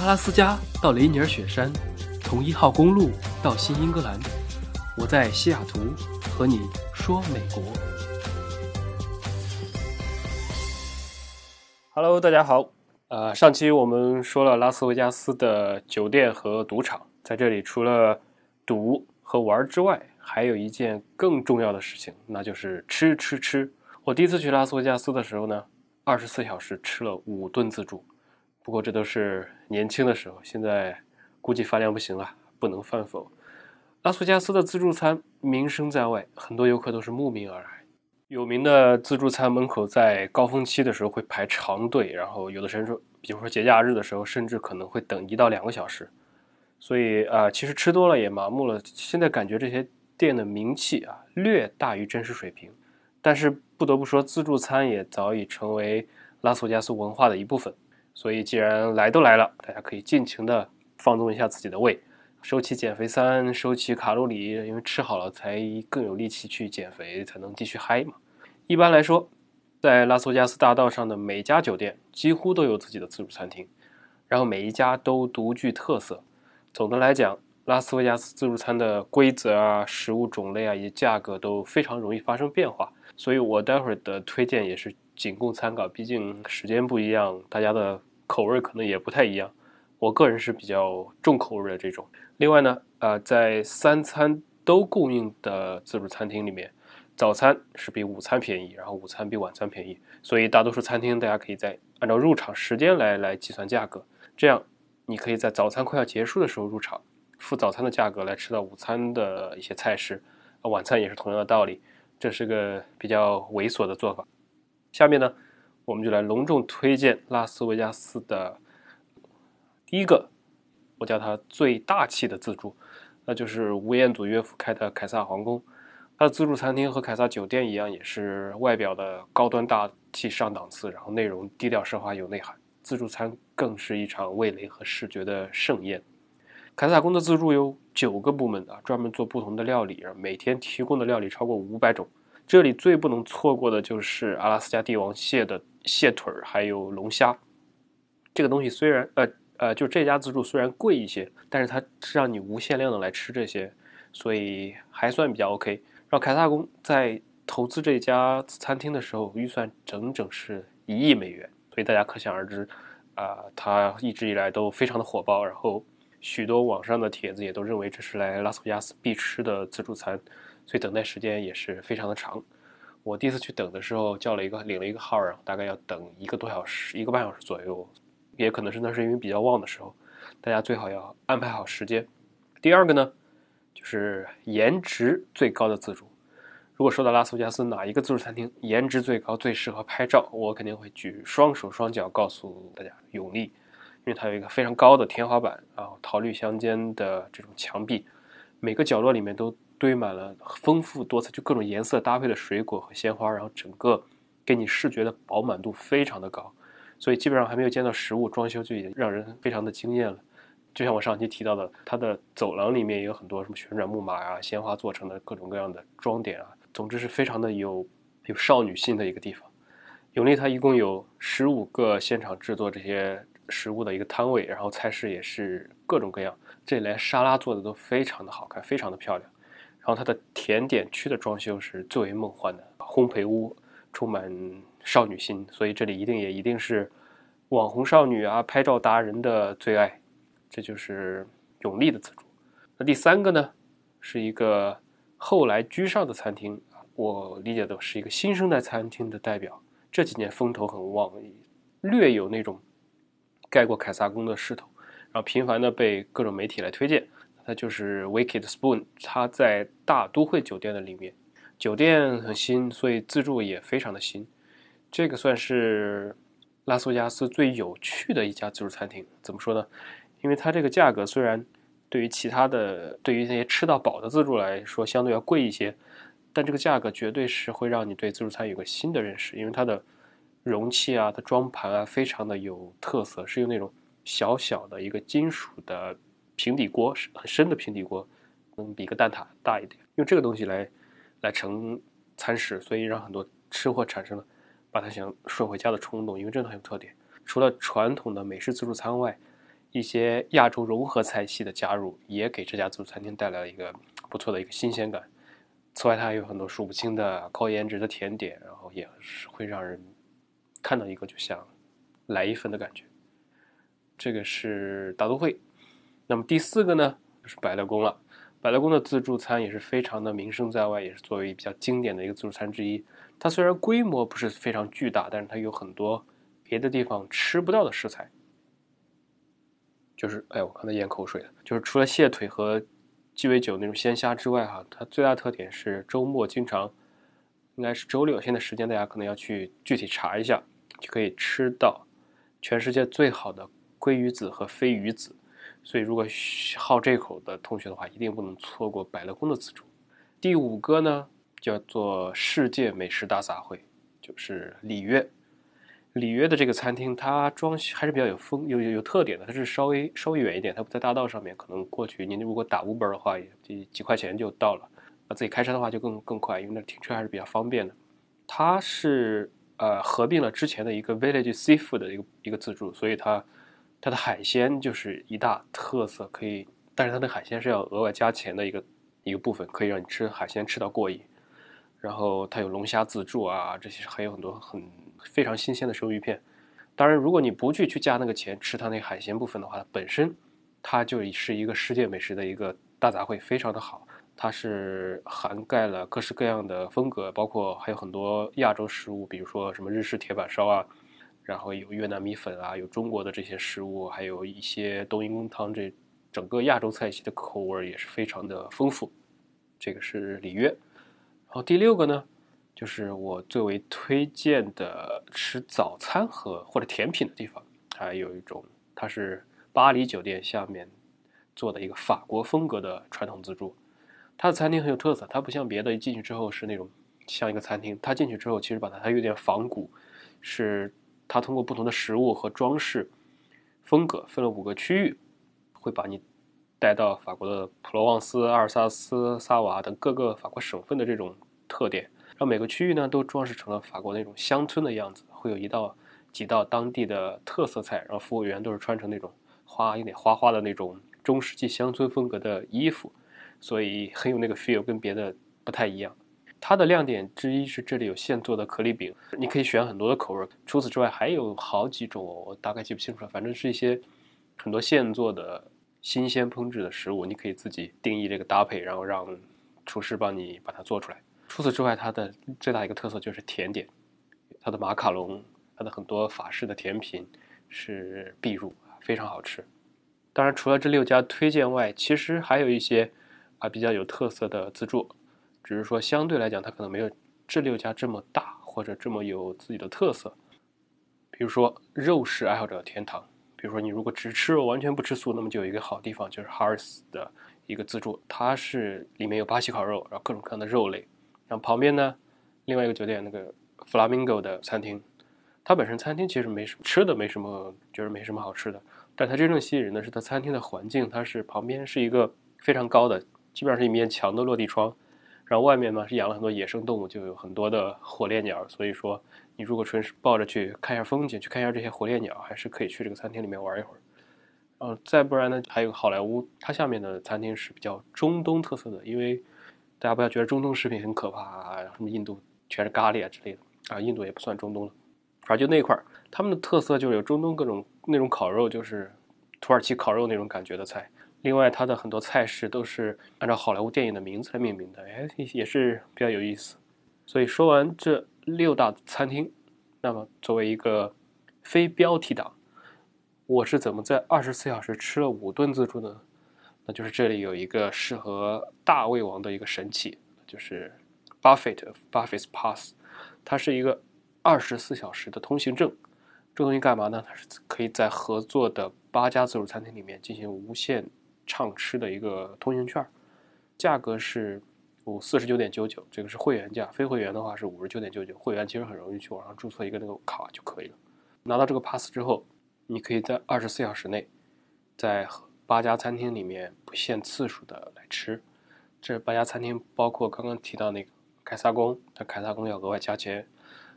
阿拉斯加到雷尼尔雪山，从一号公路到新英格兰，我在西雅图和你说美国。Hello，大家好。呃，上期我们说了拉斯维加斯的酒店和赌场，在这里除了赌和玩之外，还有一件更重要的事情，那就是吃吃吃。我第一次去拉斯维加斯的时候呢，二十四小时吃了五顿自助。不过这都是年轻的时候，现在估计饭量不行了，不能饭否。拉斯维加斯的自助餐名声在外，很多游客都是慕名而来。有名的自助餐门口在高峰期的时候会排长队，然后有的时候，比如说节假日的时候，甚至可能会等一到两个小时。所以啊，其实吃多了也麻木了。现在感觉这些店的名气啊，略大于真实水平。但是不得不说，自助餐也早已成为拉斯维加斯文化的一部分。所以，既然来都来了，大家可以尽情的放纵一下自己的胃，收起减肥餐，收起卡路里，因为吃好了才更有力气去减肥，才能继续嗨嘛。一般来说，在拉斯维加斯大道上的每家酒店几乎都有自己的自助餐厅，然后每一家都独具特色。总的来讲，拉斯维加斯自助餐的规则啊、食物种类啊以及价格都非常容易发生变化，所以我待会儿的推荐也是仅供参考，毕竟时间不一样，大家的。口味可能也不太一样，我个人是比较重口味的这种。另外呢，呃，在三餐都供应的自助餐厅里面，早餐是比午餐便宜，然后午餐比晚餐便宜，所以大多数餐厅大家可以在按照入场时间来来计算价格，这样你可以在早餐快要结束的时候入场，付早餐的价格来吃到午餐的一些菜式，晚餐也是同样的道理，这是个比较猥琐的做法。下面呢。我们就来隆重推荐拉斯维加斯的第一个，我叫它最大气的自助，那就是吴彦祖岳父开的凯撒皇宫。它的自助餐厅和凯撒酒店一样，也是外表的高端大气上档次，然后内容低调奢华有内涵。自助餐更是一场味蕾和视觉的盛宴。凯撒宫的自助有九个部门啊，专门做不同的料理，每天提供的料理超过五百种。这里最不能错过的就是阿拉斯加帝王蟹的。蟹腿儿还有龙虾，这个东西虽然呃呃，就这家自助虽然贵一些，但是它是让你无限量的来吃这些，所以还算比较 OK。然后凯撒宫在投资这家餐厅的时候，预算整整是一亿美元，所以大家可想而知，啊，它一直以来都非常的火爆。然后许多网上的帖子也都认为这是来拉斯维加斯必吃的自助餐，所以等待时间也是非常的长。我第一次去等的时候，叫了一个领了一个号，然后大概要等一个多小时，一个半小时左右，也可能是那是因为比较旺的时候，大家最好要安排好时间。第二个呢，就是颜值最高的自助。如果说到拉斯维加斯哪一个自助餐厅颜值最高、最适合拍照，我肯定会举双手双脚告诉大家永利，因为它有一个非常高的天花板，然后桃绿相间的这种墙壁，每个角落里面都。堆满了丰富多彩、就各种颜色搭配的水果和鲜花，然后整个给你视觉的饱满度非常的高，所以基本上还没有见到实物装修就已经让人非常的惊艳了。就像我上期提到的，它的走廊里面也有很多什么旋转木马啊、鲜花做成的各种各样的装点啊，总之是非常的有有少女心的一个地方。永利它一共有十五个现场制作这些食物的一个摊位，然后菜式也是各种各样，这里连沙拉做的都非常的好看，非常的漂亮。然后它的甜点区的装修是最为梦幻的，烘焙屋充满少女心，所以这里一定也一定是网红少女啊、拍照达人的最爱。这就是永利的自助。那第三个呢，是一个后来居上的餐厅，我理解的是一个新生代餐厅的代表。这几年风头很旺，略有那种盖过凯撒宫的势头，然后频繁的被各种媒体来推荐。那就是 Wicked Spoon，它在大都会酒店的里面，酒店很新，所以自助也非常的新。这个算是拉斯维加斯最有趣的一家自助餐厅。怎么说呢？因为它这个价格虽然对于其他的、对于那些吃到饱的自助来说相对要贵一些，但这个价格绝对是会让你对自助餐有个新的认识。因为它的容器啊、它装盘啊，非常的有特色，是用那种小小的一个金属的。平底锅是很深的平底锅，能比个蛋挞大一点。用这个东西来来盛餐食，所以让很多吃货产生了把它想顺回家的冲动。因为真的很有特点。除了传统的美式自助餐外，一些亚洲融合菜系的加入，也给这家自助餐厅带来了一个不错的一个新鲜感。此外，它还有很多数不清的高颜值的甜点，然后也是会让人看到一个就想来一份的感觉。这个是大都会。那么第四个呢，就是百乐宫了。百乐宫的自助餐也是非常的名声在外，也是作为比较经典的一个自助餐之一。它虽然规模不是非常巨大，但是它有很多别的地方吃不到的食材。就是，哎，我刚才咽口水了。就是除了蟹腿和鸡尾酒那种鲜虾之外，哈，它最大特点是周末经常，应该是周六。现在时间大家可能要去具体查一下，就可以吃到全世界最好的鲑鱼子和飞鱼子。所以，如果好这口的同学的话，一定不能错过百乐宫的自助。第五个呢，叫做世界美食大杂烩，就是里约。里约的这个餐厅，它装修还是比较有风、有有特点的。它是稍微稍微远一点，它不在大道上面，可能过去您如果打 Uber 的话，也几几块钱就到了。啊，自己开车的话就更更快，因为那停车还是比较方便的。它是呃合并了之前的一个 Village Seafood 的一个一个自助，所以它它的海鲜就是一大特色，可以，但是它的海鲜是要额外加钱的一个一个部分，可以让你吃海鲜吃到过瘾。然后它有龙虾自助啊，这些还有很多很。非常新鲜的生鱼片，当然，如果你不去去加那个钱吃它那海鲜部分的话，本身它就是一个世界美食的一个大杂烩，非常的好。它是涵盖了各式各样的风格，包括还有很多亚洲食物，比如说什么日式铁板烧啊，然后有越南米粉啊，有中国的这些食物，还有一些冬阴功汤，这整个亚洲菜系的口味也是非常的丰富。这个是里约，然后第六个呢？就是我最为推荐的吃早餐和或者甜品的地方，还有一种，它是巴黎酒店下面做的一个法国风格的传统自助。它的餐厅很有特色，它不像别的，一进去之后是那种像一个餐厅。它进去之后，其实把它它有点仿古，是它通过不同的食物和装饰风格分了五个区域，会把你带到法国的普罗旺斯、阿尔萨斯、萨瓦等各个法国省份的这种特点。让每个区域呢都装饰成了法国那种乡村的样子，会有一道几道当地的特色菜，然后服务员都是穿成那种花有点花花的那种中世纪乡村风格的衣服，所以很有那个 feel，跟别的不太一样。它的亮点之一是这里有现做的可丽饼，你可以选很多的口味。除此之外还有好几种，我大概记不清楚了，反正是一些很多现做的新鲜烹制的食物，你可以自己定义这个搭配，然后让厨师帮你把它做出来。除此之外，它的最大一个特色就是甜点，它的马卡龙，它的很多法式的甜品是必入，非常好吃。当然，除了这六家推荐外，其实还有一些啊比较有特色的自助，只是说相对来讲，它可能没有这六家这么大或者这么有自己的特色。比如说肉食爱好者天堂，比如说你如果只吃肉，完全不吃素，那么就有一个好地方，就是 HARS 的一个自助，它是里面有巴西烤肉，然后各种各样的肉类。然后旁边呢，另外一个酒店那个 Flamingo 的餐厅，它本身餐厅其实没什么吃的，没什么觉得没什么好吃的。但它真正吸引人的是它餐厅的环境，它是旁边是一个非常高的，基本上是一面墙的落地窗，然后外面呢是养了很多野生动物，就有很多的火烈鸟。所以说，你如果纯是抱着去看一下风景，去看一下这些火烈鸟，还是可以去这个餐厅里面玩一会儿。嗯，再不然呢，还有好莱坞，它下面的餐厅是比较中东特色的，因为。大家不要觉得中东食品很可怕啊，什么印度全是咖喱啊之类的啊，印度也不算中东了，反正就那块儿，他们的特色就是有中东各种那种烤肉，就是土耳其烤肉那种感觉的菜。另外，它的很多菜式都是按照好莱坞电影的名字来命名的，哎，也是比较有意思。所以说完这六大餐厅，那么作为一个非标题党，我是怎么在二十四小时吃了五顿自助呢？那就是这里有一个适合大胃王的一个神器，就是 Buffett Buffett Pass，它是一个二十四小时的通行证。这东西干嘛呢？它是可以在合作的八家自助餐厅里面进行无限畅吃的一个通行券，价格是五四十九点九九，这个是会员价，非会员的话是五十九点九九。会员其实很容易去网上注册一个那个卡就可以了。拿到这个 Pass 之后，你可以在二十四小时内在。八家餐厅里面不限次数的来吃，这八家餐厅包括刚刚提到那个凯撒宫，但凯撒宫要额外加钱。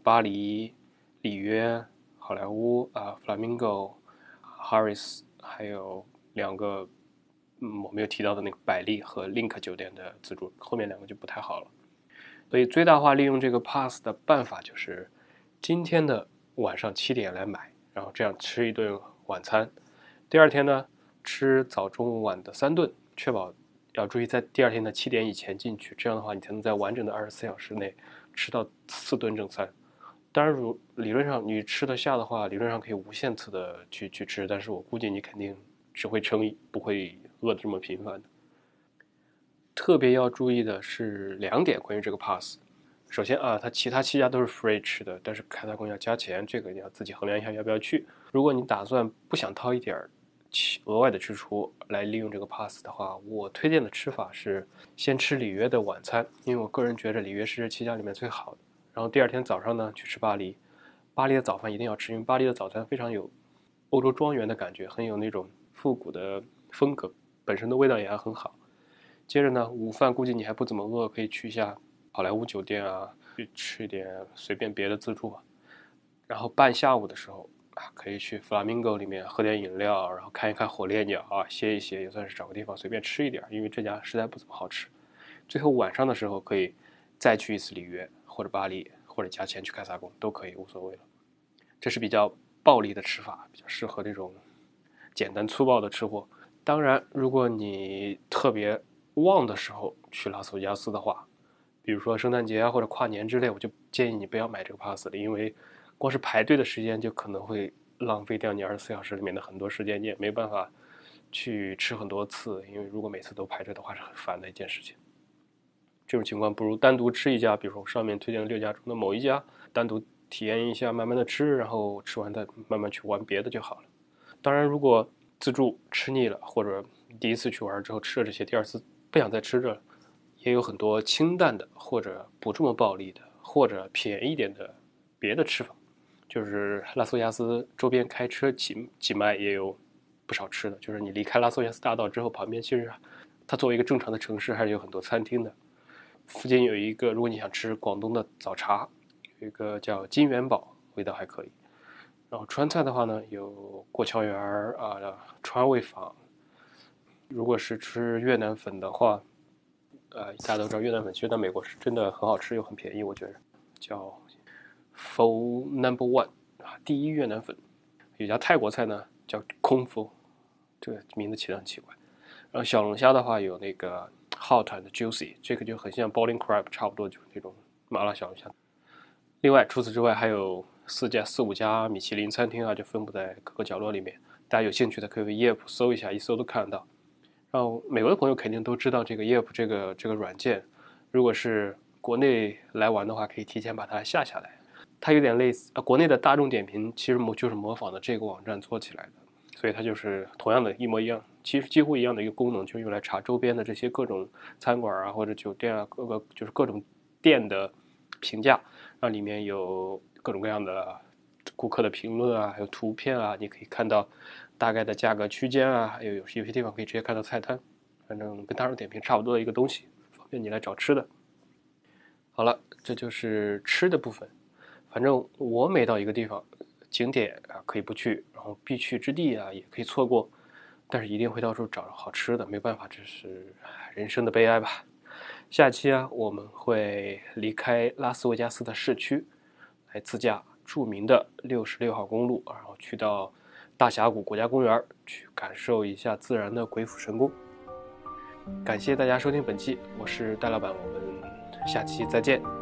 巴黎、里约、好莱坞啊、Flamingo、Harris、还有两个，嗯，我没有提到的那个百丽和 Link 酒店的自助，后面两个就不太好了。所以最大化利用这个 pass 的办法就是今天的晚上七点来买，然后这样吃一顿晚餐。第二天呢，吃早中晚的三顿，确保要注意在第二天的七点以前进去，这样的话你才能在完整的二十四小时内吃到四顿正餐。当然，如理论上你吃得下的话，理论上可以无限次的去去吃，但是我估计你肯定只会撑，不会饿的这么频繁的。特别要注意的是两点，关于这个 pass。首先啊，它其他七家都是 free 吃的，但是开萨宫要加钱，这个你要自己衡量一下要不要去。如果你打算不想掏一点儿额外的支出来利用这个 pass 的话，我推荐的吃法是先吃里约的晚餐，因为我个人觉得里约是这七家里面最好的。然后第二天早上呢，去吃巴黎。巴黎的早饭一定要吃，因为巴黎的早餐非常有欧洲庄园的感觉，很有那种复古的风格，本身的味道也还很好。接着呢，午饭估计你还不怎么饿，可以去一下好莱坞酒店啊，去吃一点随便别的自助啊。然后半下午的时候啊，可以去 Flamingo 里面喝点饮料，然后看一看火烈鸟啊，歇一歇，也算是找个地方随便吃一点，因为这家实在不怎么好吃。最后晚上的时候可以再去一次里约或者巴黎，或者加钱去开萨宫都可以，无所谓了。这是比较暴力的吃法，比较适合这种简单粗暴的吃货。当然，如果你特别旺的时候去拉斯维加斯的话，比如说圣诞节啊或者跨年之类，我就建议你不要买这个 pass 了，因为光是排队的时间就可能会浪费掉你二十四小时里面的很多时间，你也没办法去吃很多次，因为如果每次都排队的话是很烦的一件事情。这种情况不如单独吃一家，比如说我上面推荐的六家中的某一家，单独体验一下，慢慢的吃，然后吃完再慢慢去玩别的就好了。当然，如果自助吃腻了，或者第一次去玩之后吃了这些，第二次。不想再吃这，也有很多清淡的，或者不这么暴力的，或者便宜点的别的吃法。就是拉斯维加斯周边开车几几迈也有不少吃的。就是你离开拉斯维加斯大道之后，旁边其实它作为一个正常的城市，还是有很多餐厅的。附近有一个，如果你想吃广东的早茶，有一个叫金元宝，味道还可以。然后川菜的话呢，有过桥园儿啊，川味坊。如果是吃越南粉的话，呃，大家都知道越南粉其实在美国是真的很好吃又很便宜，我觉得叫 Full Number One 啊，第一越南粉。有家泰国菜呢叫空腹，这个名字起的很奇怪。然后小龙虾的话有那个 Hot and Juicy，这个就很像 Bowling Crab，差不多就是那种麻辣小龙虾。另外除此之外还有四家四五家米其林餐厅啊，就分布在各个角落里面。大家有兴趣的可以 Yelp 搜一下，一搜都看得到。然后美国的朋友肯定都知道这个 Yelp 这个这个软件，如果是国内来玩的话，可以提前把它下下来。它有点类似啊，国内的大众点评其实模就是模仿的这个网站做起来的，所以它就是同样的一模一样，其实几乎一样的一个功能，就是用来查周边的这些各种餐馆啊或者酒店啊，各个就是各种店的评价，那里面有各种各样的顾客的评论啊，还有图片啊，你可以看到。大概的价格区间啊，还有有有些地方可以直接看到菜单，反正跟大众点评差不多的一个东西，方便你来找吃的。好了，这就是吃的部分。反正我每到一个地方，景点啊可以不去，然后必去之地啊也可以错过，但是一定会到处找好吃的，没办法，这是人生的悲哀吧。下期啊，我们会离开拉斯维加斯的市区，来自驾著名的六十六号公路，然后去到。大峡谷国家公园去感受一下自然的鬼斧神工。感谢大家收听本期，我是戴老板，我们下期再见。